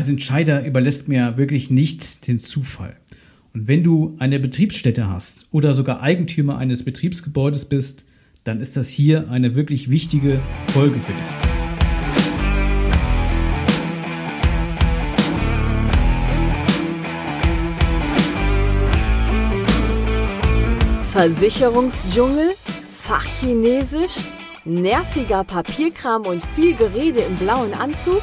Als Entscheider überlässt mir wirklich nichts den Zufall. Und wenn du eine Betriebsstätte hast oder sogar Eigentümer eines Betriebsgebäudes bist, dann ist das hier eine wirklich wichtige Folge für dich. Versicherungsdschungel, Fachchinesisch, nerviger Papierkram und viel Gerede im blauen Anzug?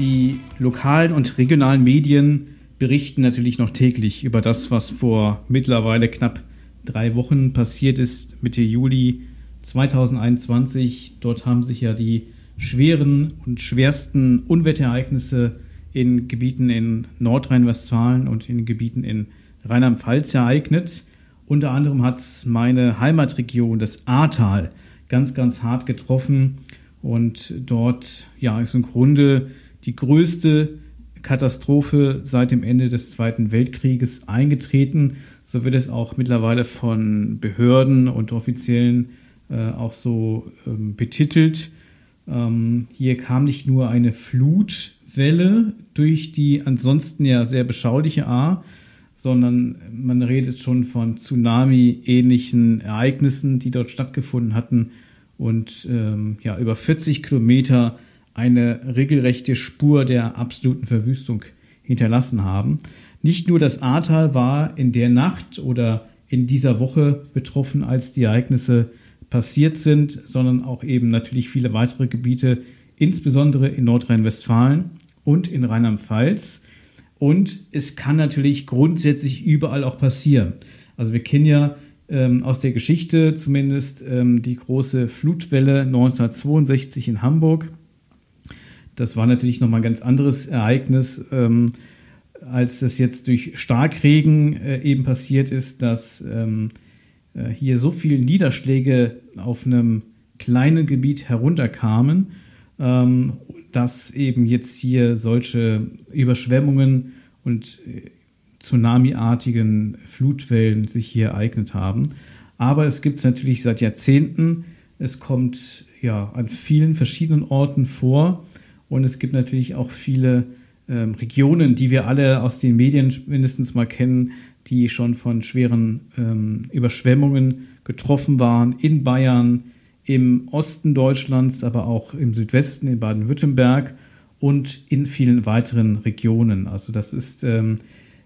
Die lokalen und regionalen Medien berichten natürlich noch täglich über das, was vor mittlerweile knapp drei Wochen passiert ist, Mitte Juli 2021. Dort haben sich ja die schweren und schwersten Unwetterereignisse in Gebieten in Nordrhein-Westfalen und in Gebieten in Rheinland-Pfalz ereignet. Unter anderem hat es meine Heimatregion, das Ahrtal, ganz, ganz hart getroffen. Und dort ja, ist im Grunde die größte Katastrophe seit dem Ende des Zweiten Weltkrieges eingetreten. So wird es auch mittlerweile von Behörden und Offiziellen äh, auch so ähm, betitelt. Ähm, hier kam nicht nur eine Flutwelle durch die ansonsten ja sehr beschauliche Ahr, sondern man redet schon von Tsunami-ähnlichen Ereignissen, die dort stattgefunden hatten und ähm, ja, über 40 Kilometer eine regelrechte Spur der absoluten Verwüstung hinterlassen haben. Nicht nur das Ahrtal war in der Nacht oder in dieser Woche betroffen, als die Ereignisse passiert sind, sondern auch eben natürlich viele weitere Gebiete, insbesondere in Nordrhein-Westfalen und in Rheinland-Pfalz. Und es kann natürlich grundsätzlich überall auch passieren. Also wir kennen ja ähm, aus der Geschichte zumindest ähm, die große Flutwelle 1962 in Hamburg. Das war natürlich nochmal ein ganz anderes Ereignis, ähm, als es jetzt durch Starkregen äh, eben passiert ist, dass ähm, äh, hier so viele Niederschläge auf einem kleinen Gebiet herunterkamen ähm, dass eben jetzt hier solche Überschwemmungen und äh, Tsunami-artigen Flutwellen sich hier ereignet haben. Aber es gibt es natürlich seit Jahrzehnten. Es kommt ja an vielen verschiedenen Orten vor und es gibt natürlich auch viele ähm, Regionen, die wir alle aus den Medien mindestens mal kennen, die schon von schweren ähm, Überschwemmungen getroffen waren in Bayern, im Osten Deutschlands, aber auch im Südwesten, in Baden-Württemberg und in vielen weiteren Regionen. Also das ist ähm,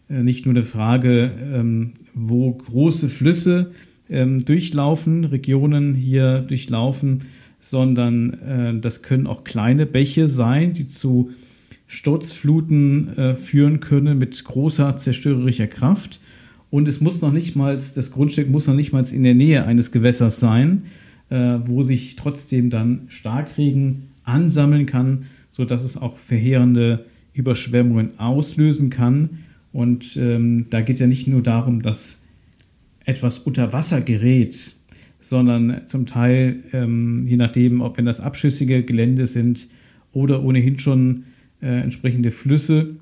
äh, nicht nur eine Frage, ähm, wo große Flüsse ähm, durchlaufen, Regionen hier durchlaufen, sondern äh, das können auch kleine Bäche sein, die zu Sturzfluten äh, führen können mit großer zerstörerischer Kraft. Und es muss noch nicht mal, das Grundstück muss noch nicht mal in der Nähe eines Gewässers sein, äh, wo sich trotzdem dann Starkregen ansammeln kann, sodass es auch verheerende Überschwemmungen auslösen kann. Und ähm, da geht es ja nicht nur darum, dass etwas unter Wasser gerät, sondern zum Teil, ähm, je nachdem, ob wenn das abschüssige Gelände sind oder ohnehin schon äh, entsprechende Flüsse,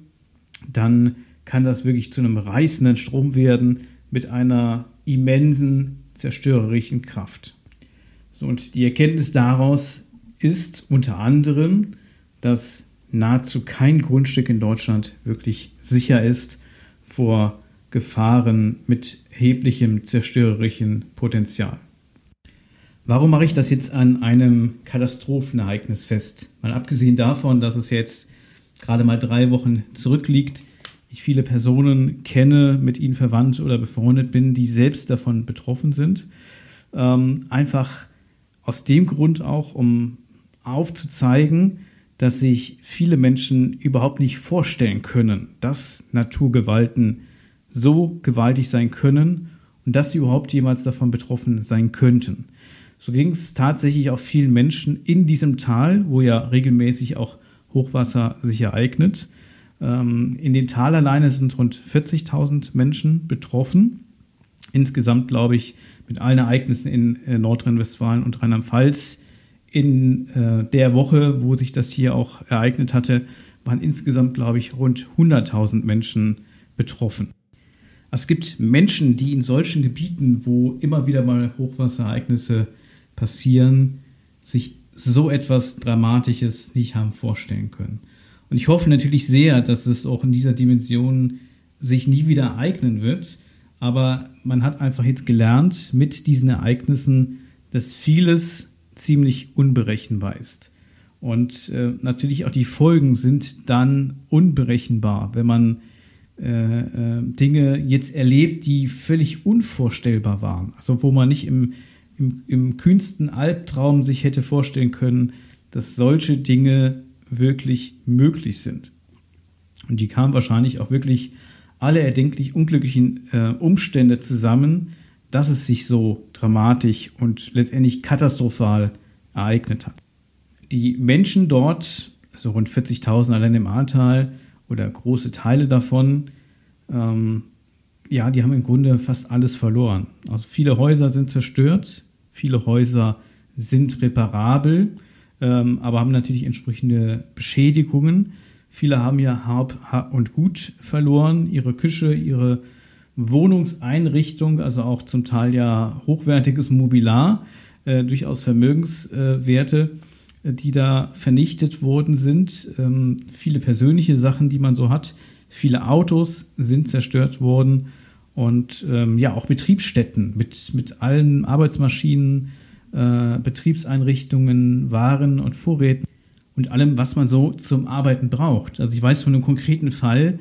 dann kann das wirklich zu einem reißenden Strom werden mit einer immensen zerstörerischen Kraft. So, und die Erkenntnis daraus ist unter anderem, dass nahezu kein Grundstück in Deutschland wirklich sicher ist vor Gefahren mit erheblichem zerstörerischen Potenzial. Warum mache ich das jetzt an einem Katastrophenereignis fest? Mal abgesehen davon, dass es jetzt gerade mal drei Wochen zurückliegt, ich viele Personen kenne, mit ihnen verwandt oder befreundet bin, die selbst davon betroffen sind. Ähm, einfach aus dem Grund auch, um aufzuzeigen, dass sich viele Menschen überhaupt nicht vorstellen können, dass Naturgewalten so gewaltig sein können und dass sie überhaupt jemals davon betroffen sein könnten. So ging es tatsächlich auch vielen Menschen in diesem Tal, wo ja regelmäßig auch Hochwasser sich ereignet. Ähm, in dem Tal alleine sind rund 40.000 Menschen betroffen. Insgesamt, glaube ich, mit allen Ereignissen in äh, Nordrhein-Westfalen und Rheinland-Pfalz in äh, der Woche, wo sich das hier auch ereignet hatte, waren insgesamt, glaube ich, rund 100.000 Menschen betroffen. Es gibt Menschen, die in solchen Gebieten, wo immer wieder mal Hochwasserereignisse passieren, sich so etwas Dramatisches nicht haben vorstellen können. Und ich hoffe natürlich sehr, dass es auch in dieser Dimension sich nie wieder ereignen wird. Aber man hat einfach jetzt gelernt mit diesen Ereignissen, dass vieles ziemlich unberechenbar ist. Und äh, natürlich auch die Folgen sind dann unberechenbar, wenn man äh, äh, Dinge jetzt erlebt, die völlig unvorstellbar waren. Also wo man nicht im, im, im kühnsten Albtraum sich hätte vorstellen können, dass solche Dinge wirklich möglich sind. Und die kamen wahrscheinlich auch wirklich alle erdenklich unglücklichen äh, Umstände zusammen, dass es sich so dramatisch und letztendlich katastrophal ereignet hat. Die Menschen dort, also rund 40.000 allein im Ahrtal oder große Teile davon, ähm, ja, die haben im Grunde fast alles verloren. Also viele Häuser sind zerstört, viele Häuser sind reparabel, ähm, aber haben natürlich entsprechende Beschädigungen. Viele haben ja Hab und Gut verloren, ihre Küche, ihre Wohnungseinrichtung, also auch zum Teil ja hochwertiges Mobiliar, äh, durchaus Vermögenswerte, äh, die da vernichtet worden sind. Ähm, viele persönliche Sachen, die man so hat. Viele Autos sind zerstört worden und ähm, ja, auch Betriebsstätten mit, mit allen Arbeitsmaschinen, äh, Betriebseinrichtungen, Waren und Vorräten und allem, was man so zum Arbeiten braucht. Also ich weiß von einem konkreten Fall,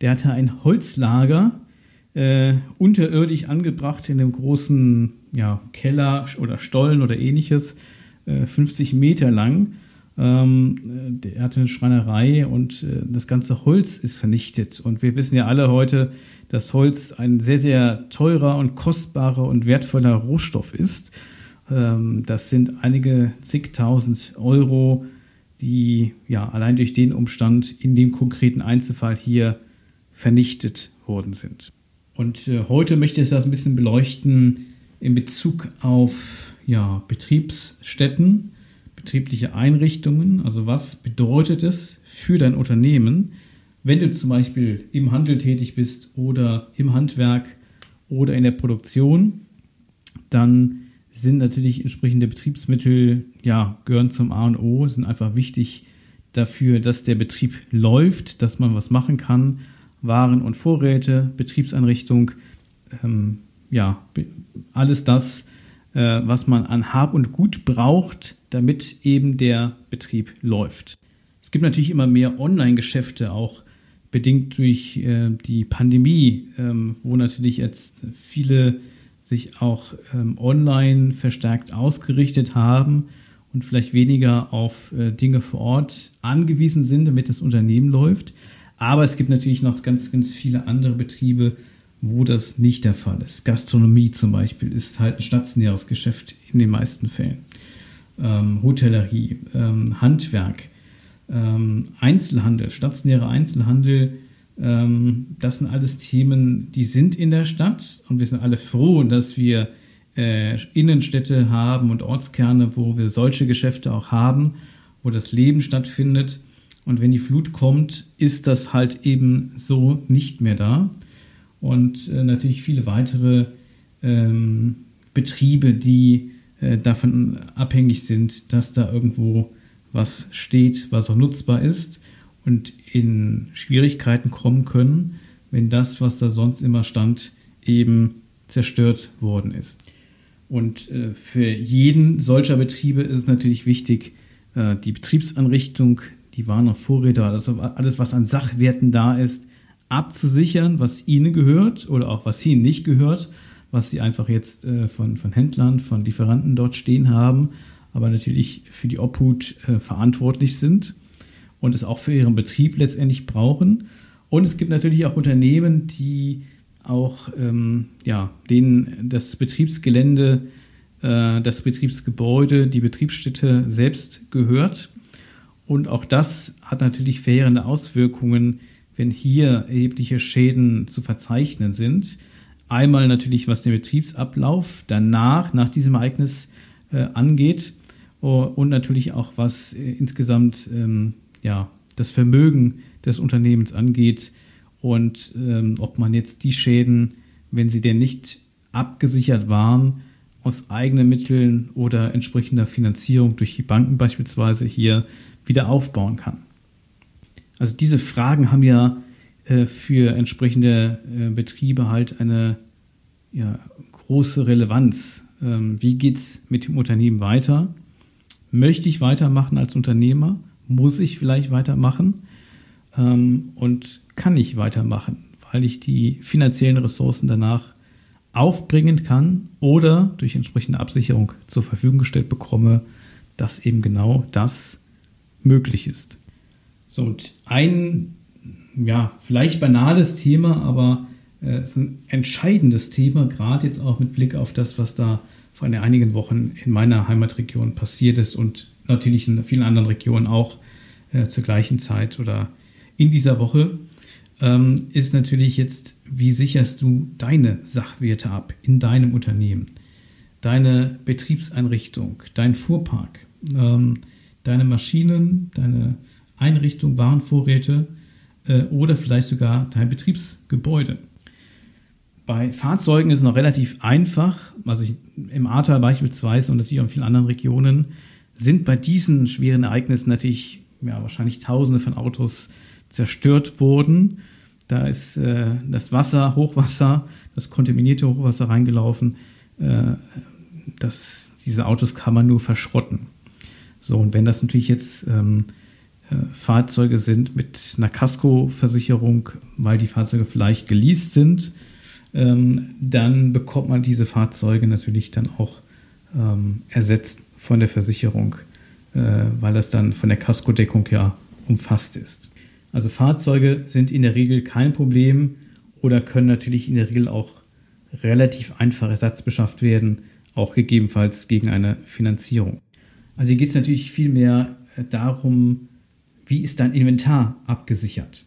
der hatte ein Holzlager äh, unterirdisch angebracht in einem großen ja, Keller oder Stollen oder ähnliches, äh, 50 Meter lang. Ähm, der hatte eine Schreinerei und äh, das ganze Holz ist vernichtet. Und wir wissen ja alle heute, dass Holz ein sehr, sehr teurer und kostbarer und wertvoller Rohstoff ist. Ähm, das sind einige zigtausend Euro, die ja allein durch den Umstand in dem konkreten Einzelfall hier vernichtet worden sind. Und äh, heute möchte ich das ein bisschen beleuchten in Bezug auf ja, Betriebsstätten, betriebliche Einrichtungen. Also was bedeutet es für dein Unternehmen, wenn du zum Beispiel im Handel tätig bist oder im Handwerk oder in der Produktion, dann sind natürlich entsprechende Betriebsmittel, ja, gehören zum A und O, sind einfach wichtig dafür, dass der Betrieb läuft, dass man was machen kann waren und Vorräte, Betriebseinrichtung, ähm, ja, alles das, äh, was man an Hab und Gut braucht, damit eben der Betrieb läuft. Es gibt natürlich immer mehr Online-Geschäfte, auch bedingt durch äh, die Pandemie, ähm, wo natürlich jetzt viele sich auch ähm, online verstärkt ausgerichtet haben und vielleicht weniger auf äh, Dinge vor Ort angewiesen sind, damit das Unternehmen läuft. Aber es gibt natürlich noch ganz, ganz viele andere Betriebe, wo das nicht der Fall ist. Gastronomie zum Beispiel ist halt ein stationäres Geschäft in den meisten Fällen. Ähm, Hotellerie, ähm, Handwerk, ähm, Einzelhandel, stationärer Einzelhandel, ähm, das sind alles Themen, die sind in der Stadt und wir sind alle froh, dass wir äh, Innenstädte haben und Ortskerne, wo wir solche Geschäfte auch haben, wo das Leben stattfindet. Und wenn die Flut kommt, ist das halt eben so nicht mehr da. Und äh, natürlich viele weitere ähm, Betriebe, die äh, davon abhängig sind, dass da irgendwo was steht, was auch nutzbar ist und in Schwierigkeiten kommen können, wenn das, was da sonst immer stand, eben zerstört worden ist. Und äh, für jeden solcher Betriebe ist es natürlich wichtig, äh, die Betriebsanrichtung die Waren und Vorräte, also alles, was an Sachwerten da ist, abzusichern, was ihnen gehört oder auch was ihnen nicht gehört, was sie einfach jetzt äh, von, von Händlern, von Lieferanten dort stehen haben, aber natürlich für die Obhut äh, verantwortlich sind und es auch für ihren Betrieb letztendlich brauchen. Und es gibt natürlich auch Unternehmen, die auch ähm, ja, denen das Betriebsgelände, äh, das Betriebsgebäude, die Betriebsstätte selbst gehört und auch das hat natürlich verheerende Auswirkungen, wenn hier erhebliche Schäden zu verzeichnen sind. Einmal natürlich, was den Betriebsablauf danach, nach diesem Ereignis äh, angeht und natürlich auch, was äh, insgesamt ähm, ja, das Vermögen des Unternehmens angeht und ähm, ob man jetzt die Schäden, wenn sie denn nicht abgesichert waren, aus eigenen Mitteln oder entsprechender Finanzierung durch die Banken beispielsweise hier wieder aufbauen kann. Also diese Fragen haben ja äh, für entsprechende äh, Betriebe halt eine ja, große Relevanz. Ähm, wie geht es mit dem Unternehmen weiter? Möchte ich weitermachen als Unternehmer? Muss ich vielleicht weitermachen? Ähm, und kann ich weitermachen, weil ich die finanziellen Ressourcen danach aufbringen kann oder durch entsprechende Absicherung zur Verfügung gestellt bekomme, dass eben genau das möglich ist. So, und ein, ja, vielleicht banales Thema, aber äh, es ist ein entscheidendes Thema, gerade jetzt auch mit Blick auf das, was da vor einigen Wochen in meiner Heimatregion passiert ist und natürlich in vielen anderen Regionen auch äh, zur gleichen Zeit oder in dieser Woche, ähm, ist natürlich jetzt, wie sicherst du deine Sachwerte ab in deinem Unternehmen, deine Betriebseinrichtung, dein Fuhrpark, ähm, deine Maschinen, deine Einrichtung, Warenvorräte äh, oder vielleicht sogar dein Betriebsgebäude. Bei Fahrzeugen ist es noch relativ einfach. Also ich, im Ahrtal beispielsweise und natürlich auch in vielen anderen Regionen sind bei diesen schweren Ereignissen natürlich ja, wahrscheinlich Tausende von Autos zerstört worden. Da ist äh, das Wasser, Hochwasser, das kontaminierte Hochwasser reingelaufen. Äh, das, diese Autos kann man nur verschrotten. So, und wenn das natürlich jetzt ähm, äh, Fahrzeuge sind mit einer Kaskoversicherung, weil die Fahrzeuge vielleicht geleast sind, ähm, dann bekommt man diese Fahrzeuge natürlich dann auch ähm, ersetzt von der Versicherung, äh, weil das dann von der Kaskodeckung ja umfasst ist. Also Fahrzeuge sind in der Regel kein Problem oder können natürlich in der Regel auch relativ einfach ersatzbeschafft werden, auch gegebenenfalls gegen eine Finanzierung. Also hier geht es natürlich viel mehr äh, darum, wie ist dein Inventar abgesichert?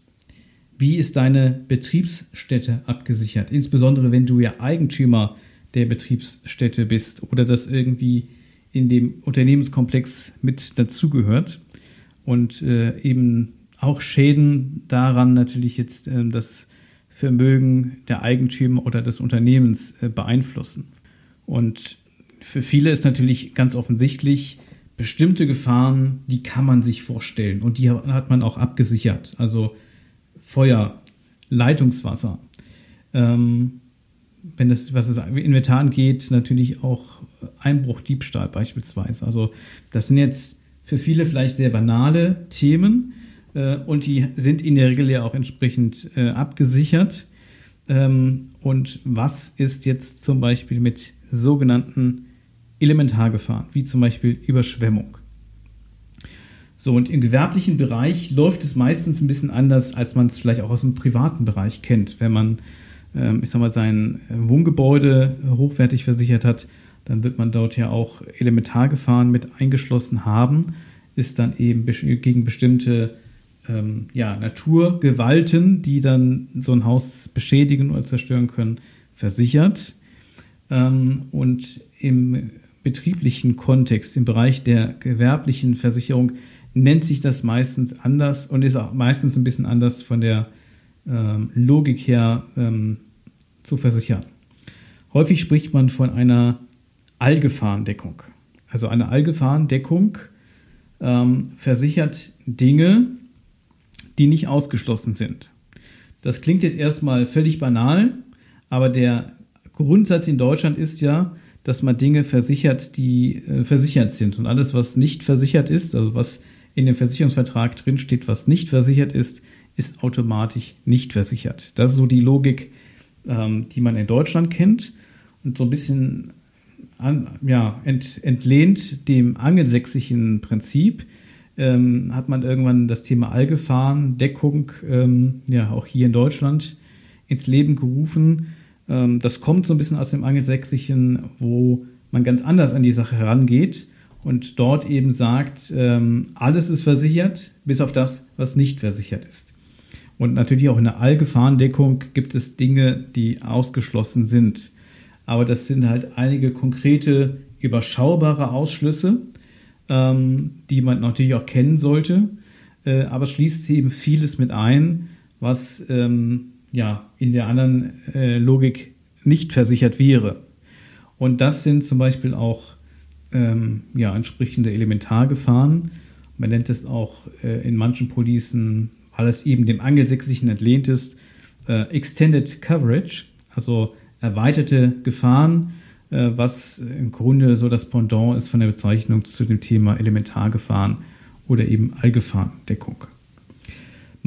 Wie ist deine Betriebsstätte abgesichert? Insbesondere wenn du ja Eigentümer der Betriebsstätte bist oder das irgendwie in dem Unternehmenskomplex mit dazugehört und äh, eben auch Schäden daran natürlich jetzt äh, das Vermögen der Eigentümer oder des Unternehmens äh, beeinflussen. Und für viele ist natürlich ganz offensichtlich, bestimmte Gefahren, die kann man sich vorstellen und die hat man auch abgesichert. Also Feuer, Leitungswasser. Ähm, wenn das, was das Inventar angeht, natürlich auch Einbruch, Diebstahl beispielsweise. Also das sind jetzt für viele vielleicht sehr banale Themen äh, und die sind in der Regel ja auch entsprechend äh, abgesichert. Ähm, und was ist jetzt zum Beispiel mit sogenannten Elementargefahren, wie zum Beispiel Überschwemmung. So, und im gewerblichen Bereich läuft es meistens ein bisschen anders, als man es vielleicht auch aus dem privaten Bereich kennt. Wenn man, ähm, ich sag mal, sein Wohngebäude hochwertig versichert hat, dann wird man dort ja auch Elementargefahren mit eingeschlossen haben, ist dann eben gegen bestimmte ähm, ja, Naturgewalten, die dann so ein Haus beschädigen oder zerstören können, versichert. Ähm, und im betrieblichen Kontext, im Bereich der gewerblichen Versicherung, nennt sich das meistens anders und ist auch meistens ein bisschen anders von der ähm, Logik her ähm, zu versichern. Häufig spricht man von einer Allgefahrendeckung. Also eine Allgefahrendeckung ähm, versichert Dinge, die nicht ausgeschlossen sind. Das klingt jetzt erstmal völlig banal, aber der Grundsatz in Deutschland ist ja, dass man Dinge versichert, die äh, versichert sind. Und alles, was nicht versichert ist, also was in dem Versicherungsvertrag drinsteht, was nicht versichert ist, ist automatisch nicht versichert. Das ist so die Logik, ähm, die man in Deutschland kennt und so ein bisschen an, ja, ent, entlehnt dem angelsächsischen Prinzip. Ähm, hat man irgendwann das Thema Allgefahrendeckung ähm, ja auch hier in Deutschland ins Leben gerufen ähm, das kommt so ein bisschen aus dem Angelsächsischen, wo man ganz anders an die Sache herangeht und dort eben sagt, ähm, alles ist versichert, bis auf das, was nicht versichert ist. Und natürlich auch in der Allgefahrendeckung gibt es Dinge, die ausgeschlossen sind. Aber das sind halt einige konkrete, überschaubare Ausschlüsse, ähm, die man natürlich auch kennen sollte. Äh, aber schließt eben vieles mit ein, was ähm, ja in der anderen äh, Logik nicht versichert wäre. Und das sind zum Beispiel auch ähm, ja, entsprechende Elementargefahren. Man nennt es auch äh, in manchen Policen, weil es eben dem Angelsächsischen entlehnt ist, äh, Extended Coverage, also erweiterte Gefahren, äh, was im Grunde so das Pendant ist von der Bezeichnung zu dem Thema Elementargefahren oder eben Allgefahrendeckung.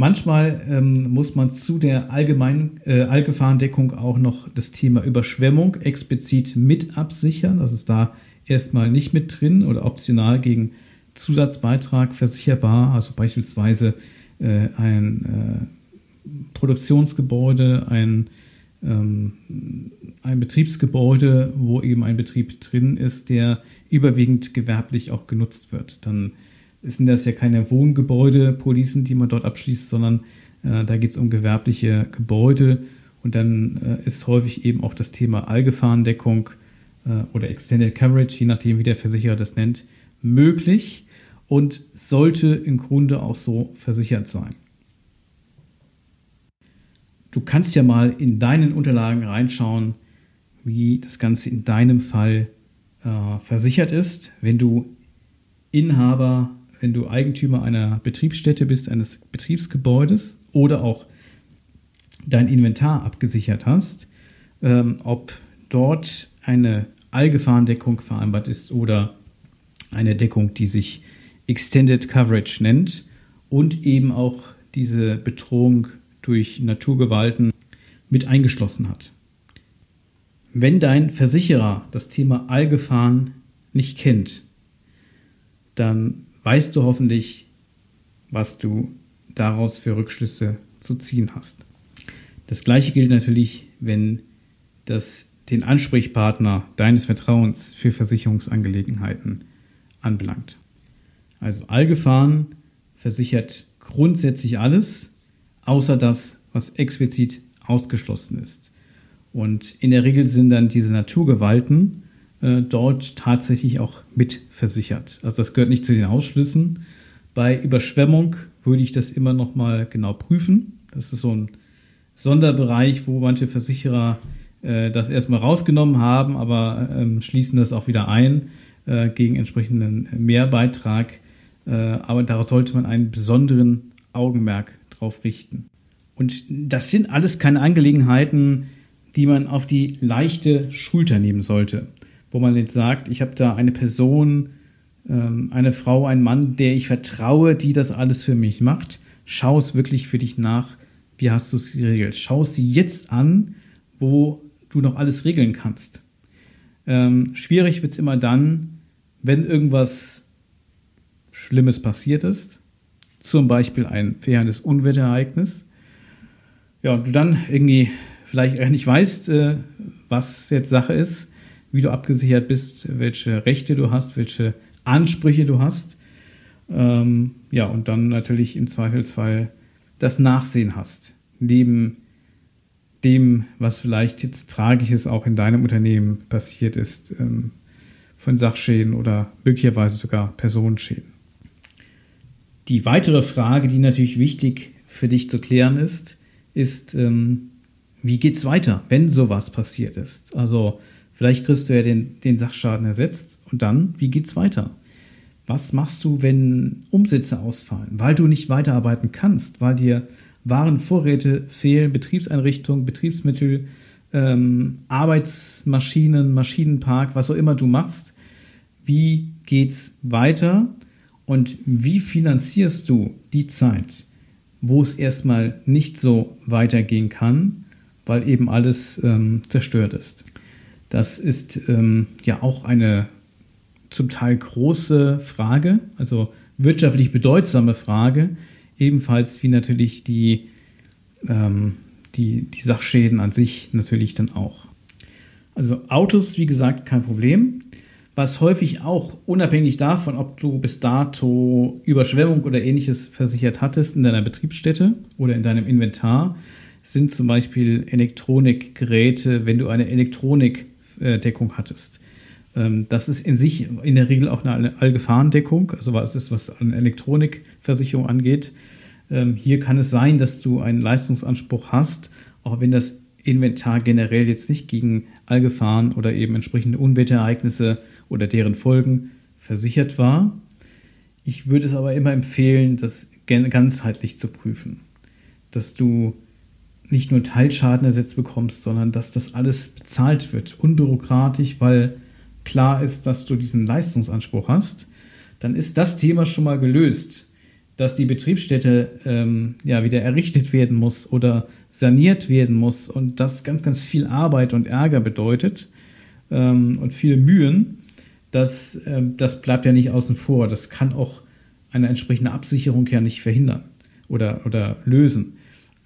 Manchmal ähm, muss man zu der allgemeinen äh, Allgefahrendeckung auch noch das Thema Überschwemmung explizit mit absichern. Das ist da erstmal nicht mit drin oder optional gegen Zusatzbeitrag versicherbar. Also beispielsweise äh, ein äh, Produktionsgebäude, ein, ähm, ein Betriebsgebäude, wo eben ein Betrieb drin ist, der überwiegend gewerblich auch genutzt wird. Dann sind das ja keine Wohngebäude, Policen, die man dort abschließt, sondern äh, da geht es um gewerbliche Gebäude. Und dann äh, ist häufig eben auch das Thema Allgefahrendeckung äh, oder Extended Coverage, je nachdem, wie der Versicherer das nennt, möglich und sollte im Grunde auch so versichert sein. Du kannst ja mal in deinen Unterlagen reinschauen, wie das Ganze in deinem Fall äh, versichert ist. Wenn du Inhaber wenn du Eigentümer einer Betriebsstätte bist, eines Betriebsgebäudes oder auch dein Inventar abgesichert hast, ähm, ob dort eine Allgefahrendeckung vereinbart ist oder eine Deckung, die sich Extended Coverage nennt und eben auch diese Bedrohung durch Naturgewalten mit eingeschlossen hat. Wenn dein Versicherer das Thema Allgefahren nicht kennt, dann weißt du hoffentlich, was du daraus für Rückschlüsse zu ziehen hast. Das gleiche gilt natürlich, wenn das den Ansprechpartner deines Vertrauens für Versicherungsangelegenheiten anbelangt. Also Allgefahren versichert grundsätzlich alles, außer das, was explizit ausgeschlossen ist. Und in der Regel sind dann diese Naturgewalten äh, dort tatsächlich auch mitversichert. Also das gehört nicht zu den Ausschlüssen. Bei Überschwemmung würde ich das immer noch mal genau prüfen. Das ist so ein Sonderbereich, wo manche Versicherer äh, das erstmal rausgenommen haben, aber ähm, schließen das auch wieder ein äh, gegen entsprechenden Mehrbeitrag. Äh, aber darauf sollte man einen besonderen Augenmerk drauf richten. Und das sind alles keine Angelegenheiten, die man auf die leichte Schulter nehmen sollte wo man jetzt sagt, ich habe da eine Person, ähm, eine Frau, einen Mann, der ich vertraue, die das alles für mich macht. Schau es wirklich für dich nach. Wie hast du es geregelt? Schau es jetzt an, wo du noch alles regeln kannst. Ähm, schwierig wird es immer dann, wenn irgendwas Schlimmes passiert ist. Zum Beispiel ein verheerendes Unwetterereignis. Ja, und du dann irgendwie vielleicht nicht weißt, äh, was jetzt Sache ist wie du abgesichert bist, welche Rechte du hast, welche Ansprüche du hast. Ähm, ja, und dann natürlich im Zweifelsfall das Nachsehen hast. Neben dem, was vielleicht jetzt Tragisches auch in deinem Unternehmen passiert ist, ähm, von Sachschäden oder möglicherweise sogar Personenschäden. Die weitere Frage, die natürlich wichtig für dich zu klären ist, ist, ähm, wie geht's weiter, wenn sowas passiert ist? Also Vielleicht kriegst du ja den, den Sachschaden ersetzt und dann, wie geht's weiter? Was machst du, wenn Umsätze ausfallen, weil du nicht weiterarbeiten kannst, weil dir Warenvorräte fehlen, Betriebseinrichtungen, Betriebsmittel, ähm, Arbeitsmaschinen, Maschinenpark, was auch immer du machst? Wie geht's weiter und wie finanzierst du die Zeit, wo es erstmal nicht so weitergehen kann, weil eben alles ähm, zerstört ist? Das ist ähm, ja auch eine zum Teil große Frage, also wirtschaftlich bedeutsame Frage, ebenfalls wie natürlich die, ähm, die, die Sachschäden an sich natürlich dann auch. Also Autos, wie gesagt, kein Problem. was häufig auch unabhängig davon, ob du bis dato Überschwemmung oder ähnliches versichert hattest in deiner Betriebsstätte oder in deinem Inventar, sind zum Beispiel Elektronikgeräte, wenn du eine Elektronikdeckung hattest. Ähm, das ist in sich in der Regel auch eine Allgefahrendeckung, also was ist, was eine Elektronikversicherung angeht. Ähm, hier kann es sein, dass du einen Leistungsanspruch hast, auch wenn das Inventar generell jetzt nicht gegen Allgefahren oder eben entsprechende Unwetterereignisse oder deren Folgen versichert war. Ich würde es aber immer empfehlen, das ganzheitlich zu prüfen, dass du nicht nur Teilschaden ersetzt bekommst, sondern dass das alles bezahlt wird, unbürokratisch, weil klar ist, dass du diesen Leistungsanspruch hast, dann ist das Thema schon mal gelöst dass die Betriebsstätte ähm, ja wieder errichtet werden muss oder saniert werden muss und das ganz, ganz viel Arbeit und Ärger bedeutet ähm, und viele Mühen, das, äh, das bleibt ja nicht außen vor. Das kann auch eine entsprechende Absicherung ja nicht verhindern oder, oder lösen.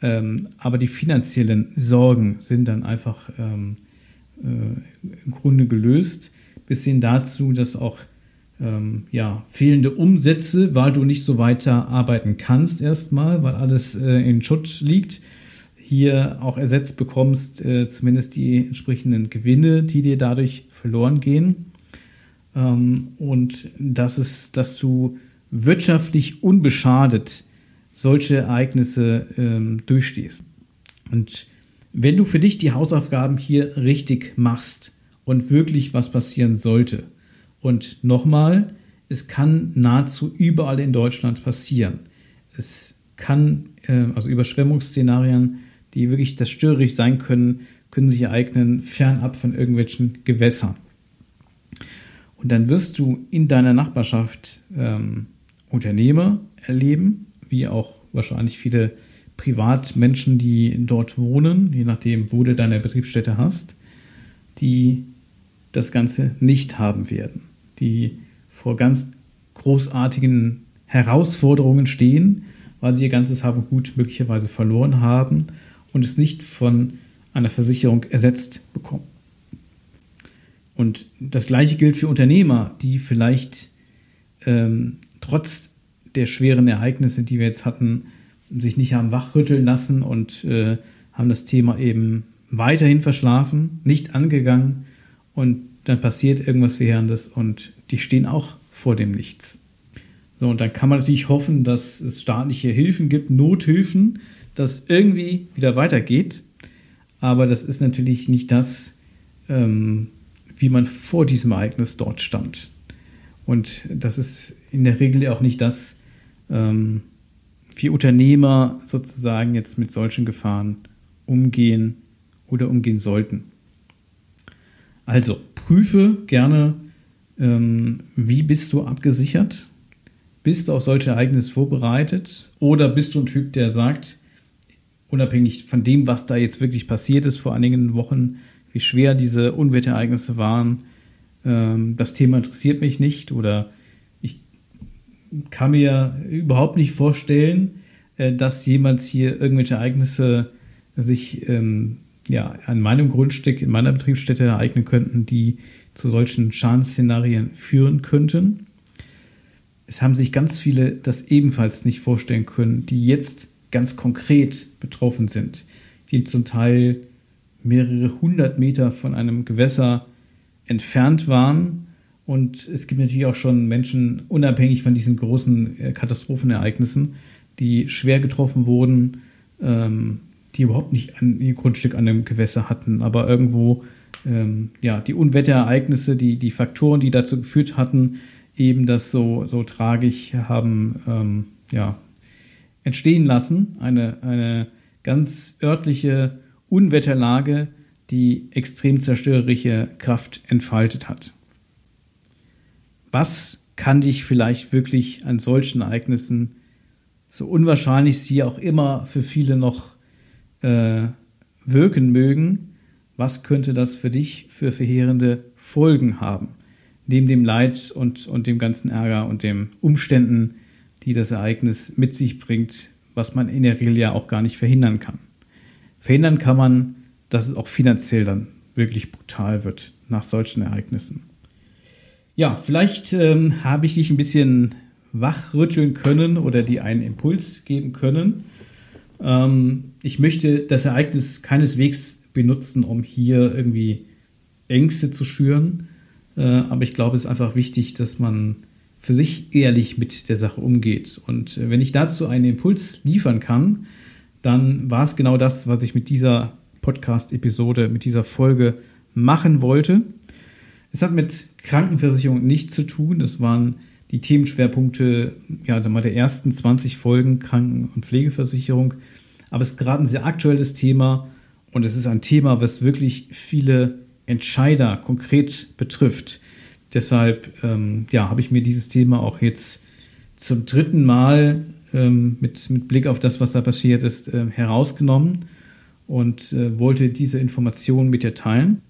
Ähm, aber die finanziellen Sorgen sind dann einfach ähm, äh, im Grunde gelöst, bis hin dazu, dass auch ähm, ja, fehlende Umsätze, weil du nicht so weiter arbeiten kannst erstmal, weil alles äh, in Schutz liegt, hier auch ersetzt bekommst, äh, zumindest die entsprechenden Gewinne, die dir dadurch verloren gehen. Ähm, und dass, es, dass du wirtschaftlich unbeschadet solche Ereignisse ähm, durchstehst. Und wenn du für dich die Hausaufgaben hier richtig machst und wirklich was passieren sollte, und nochmal, es kann nahezu überall in Deutschland passieren. Es kann, äh, also Überschwemmungsszenarien, die wirklich zerstörerisch sein können, können sich ereignen, fernab von irgendwelchen Gewässern. Und dann wirst du in deiner Nachbarschaft ähm, Unternehmer erleben, wie auch wahrscheinlich viele Privatmenschen, die dort wohnen, je nachdem, wo du deine Betriebsstätte hast, die das Ganze nicht haben werden die vor ganz großartigen Herausforderungen stehen, weil sie ihr ganzes Hab Gut möglicherweise verloren haben und es nicht von einer Versicherung ersetzt bekommen. Und das Gleiche gilt für Unternehmer, die vielleicht ähm, trotz der schweren Ereignisse, die wir jetzt hatten, sich nicht haben wachrütteln lassen und äh, haben das Thema eben weiterhin verschlafen, nicht angegangen und dann passiert irgendwas Verheerendes und die stehen auch vor dem Nichts. So, und dann kann man natürlich hoffen, dass es staatliche Hilfen gibt, Nothilfen, dass irgendwie wieder weitergeht. Aber das ist natürlich nicht das, ähm, wie man vor diesem Ereignis dort stand. Und das ist in der Regel auch nicht das, ähm, wie Unternehmer sozusagen jetzt mit solchen Gefahren umgehen oder umgehen sollten. Also prüfe gerne, ähm, wie bist du abgesichert? Bist du auf solche Ereignisse vorbereitet? Oder bist du ein Typ, der sagt, unabhängig von dem, was da jetzt wirklich passiert ist vor einigen Wochen, wie schwer diese Unwetterereignisse waren, ähm, das Thema interessiert mich nicht oder kann mir überhaupt nicht vorstellen, äh, dass jemand hier irgendwelche Ereignisse sich ähm, ja, an meinem Grundstück, in meiner Betriebsstätte ereignen könnten, die zu solchen Schadensszenarien führen könnten. Es haben sich ganz viele das ebenfalls nicht vorstellen können, die jetzt ganz konkret betroffen sind, die zum Teil mehrere hundert Meter von einem Gewässer entfernt waren. Und es gibt natürlich auch schon Menschen, unabhängig von diesen großen äh, Katastrophenereignissen, die schwer getroffen wurden, ähm, die überhaupt nicht ein, ihr Grundstück an einem Gewässer hatten, aber irgendwo ähm, ja, die Unwetterereignisse, die, die Faktoren, die dazu geführt hatten, eben das so, so tragisch haben ähm, ja, entstehen lassen. Eine, eine ganz örtliche Unwetterlage, die extrem zerstörerische Kraft entfaltet hat. Was kann dich vielleicht wirklich an solchen Ereignissen, so unwahrscheinlich sie auch immer für viele noch äh, wirken mögen, was könnte das für dich für verheerende Folgen haben? Neben dem Leid und, und dem ganzen Ärger und den Umständen, die das Ereignis mit sich bringt, was man in der Regel ja auch gar nicht verhindern kann. Verhindern kann man, dass es auch finanziell dann wirklich brutal wird nach solchen Ereignissen. Ja, vielleicht ähm, habe ich dich ein bisschen wachrütteln können oder dir einen Impuls geben können. Ähm, ich möchte das Ereignis keineswegs benutzen, um hier irgendwie Ängste zu schüren. Äh, aber ich glaube, es ist einfach wichtig, dass man für sich ehrlich mit der Sache umgeht. Und äh, wenn ich dazu einen Impuls liefern kann, dann war es genau das, was ich mit dieser Podcast-Episode, mit dieser Folge machen wollte. Es hat mit Krankenversicherung nichts zu tun. Das waren die Themenschwerpunkte ja, der ersten 20 Folgen Kranken- und Pflegeversicherung. Aber es ist gerade ein sehr aktuelles Thema und es ist ein Thema, was wirklich viele Entscheider konkret betrifft. Deshalb ähm, ja, habe ich mir dieses Thema auch jetzt zum dritten Mal ähm, mit, mit Blick auf das, was da passiert ist, äh, herausgenommen und äh, wollte diese Informationen mit dir teilen.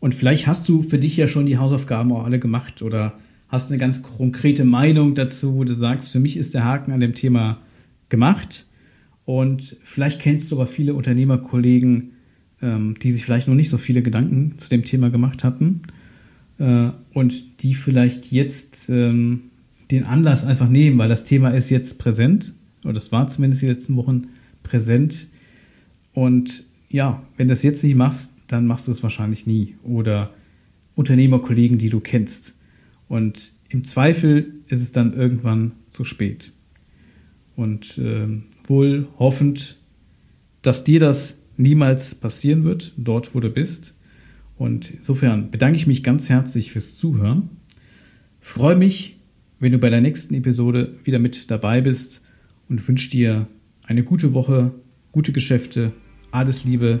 Und vielleicht hast du für dich ja schon die Hausaufgaben auch alle gemacht oder hast eine ganz konkrete Meinung dazu, wo du sagst, für mich ist der Haken an dem Thema gemacht. Und vielleicht kennst du aber viele Unternehmerkollegen, ähm, die sich vielleicht noch nicht so viele Gedanken zu dem Thema gemacht hatten äh, und die vielleicht jetzt ähm, den Anlass einfach nehmen, weil das Thema ist jetzt präsent, oder das war zumindest die letzten Wochen präsent. Und ja, wenn du das jetzt nicht machst, dann machst du es wahrscheinlich nie. Oder Unternehmerkollegen, die du kennst. Und im Zweifel ist es dann irgendwann zu spät. Und äh, wohl hoffend, dass dir das niemals passieren wird, dort wo du bist. Und insofern bedanke ich mich ganz herzlich fürs Zuhören. Freue mich, wenn du bei der nächsten Episode wieder mit dabei bist und wünsche dir eine gute Woche, gute Geschäfte, alles Liebe.